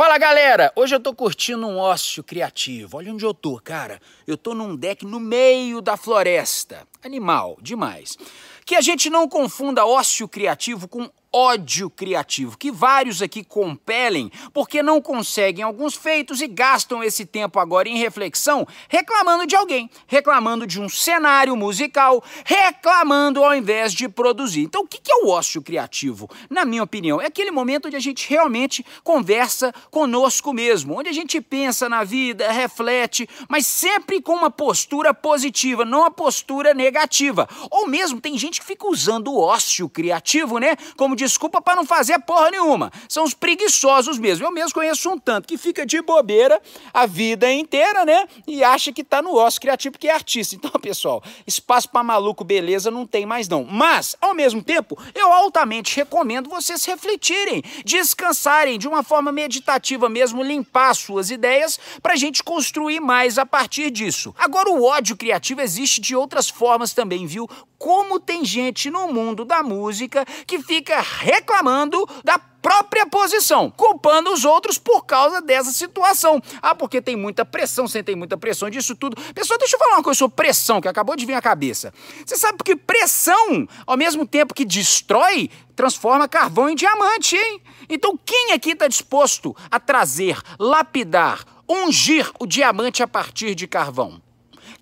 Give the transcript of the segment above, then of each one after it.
Fala galera, hoje eu tô curtindo um ócio criativo. Olha onde eu tô, cara. Eu tô num deck no meio da floresta. Animal, demais. Que a gente não confunda ócio criativo com ódio criativo, que vários aqui compelem porque não conseguem alguns feitos e gastam esse tempo agora em reflexão reclamando de alguém, reclamando de um cenário musical, reclamando ao invés de produzir. Então, o que é o ócio criativo? Na minha opinião, é aquele momento onde a gente realmente conversa conosco mesmo, onde a gente pensa na vida, reflete, mas sempre com uma postura positiva, não a postura negativa. Ou mesmo tem gente que fica usando o ócio criativo, né? Como desculpa para não fazer porra nenhuma. São os preguiçosos mesmo. Eu mesmo conheço um tanto que fica de bobeira a vida inteira, né? E acha que tá no ócio criativo porque é artista. Então, pessoal, espaço para maluco, beleza, não tem mais não. Mas, ao mesmo tempo, eu altamente recomendo vocês refletirem, descansarem de uma forma meditativa mesmo, limpar suas ideias pra gente construir mais a partir disso. Agora, o ódio criativo existe de outras formas também, viu? Como tem gente no mundo da música que fica reclamando da própria posição, culpando os outros por causa dessa situação. Ah, porque tem muita pressão, você tem muita pressão disso tudo. Pessoal, deixa eu falar uma coisa sobre pressão, que acabou de vir à cabeça. Você sabe que pressão, ao mesmo tempo que destrói, transforma carvão em diamante, hein? Então, quem aqui está disposto a trazer, lapidar, ungir o diamante a partir de carvão?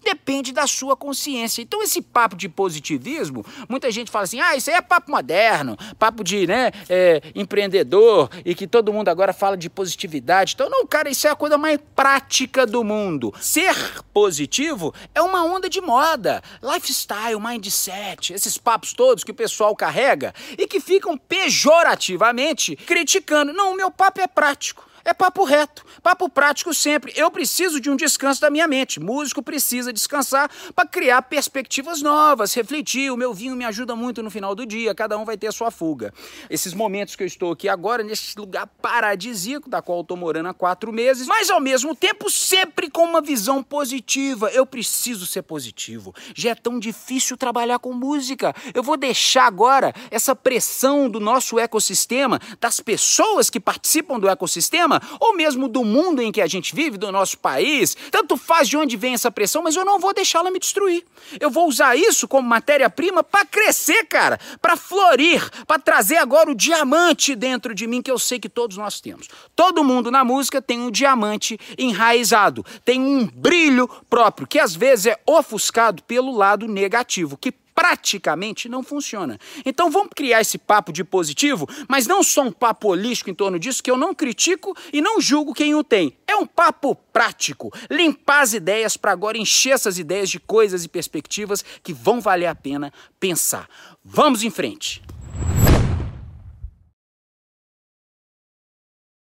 Depende da sua consciência. Então, esse papo de positivismo, muita gente fala assim: ah, isso aí é papo moderno, papo de né, é, empreendedor e que todo mundo agora fala de positividade. Então, não, cara, isso é a coisa mais prática do mundo. Ser positivo é uma onda de moda, lifestyle, mindset, esses papos todos que o pessoal carrega e que ficam pejorativamente criticando. Não, o meu papo é prático. É papo reto, papo prático sempre. Eu preciso de um descanso da minha mente. Músico precisa descansar para criar perspectivas novas, refletir. O meu vinho me ajuda muito no final do dia, cada um vai ter a sua fuga. Esses momentos que eu estou aqui agora, nesse lugar paradisíaco, da qual eu estou morando há quatro meses, mas ao mesmo tempo sempre com uma visão positiva. Eu preciso ser positivo. Já é tão difícil trabalhar com música. Eu vou deixar agora essa pressão do nosso ecossistema, das pessoas que participam do ecossistema, ou mesmo do mundo em que a gente vive, do nosso país, tanto faz de onde vem essa pressão, mas eu não vou deixá-la me destruir. Eu vou usar isso como matéria-prima para crescer, cara, para florir, para trazer agora o diamante dentro de mim que eu sei que todos nós temos. Todo mundo na música tem um diamante enraizado, tem um brilho próprio, que às vezes é ofuscado pelo lado negativo, que praticamente não funciona. Então vamos criar esse papo de positivo, mas não só um papo holístico em torno disso, que eu não critico e não julgo quem o tem. É um papo prático, limpar as ideias para agora encher essas ideias de coisas e perspectivas que vão valer a pena pensar. Vamos em frente!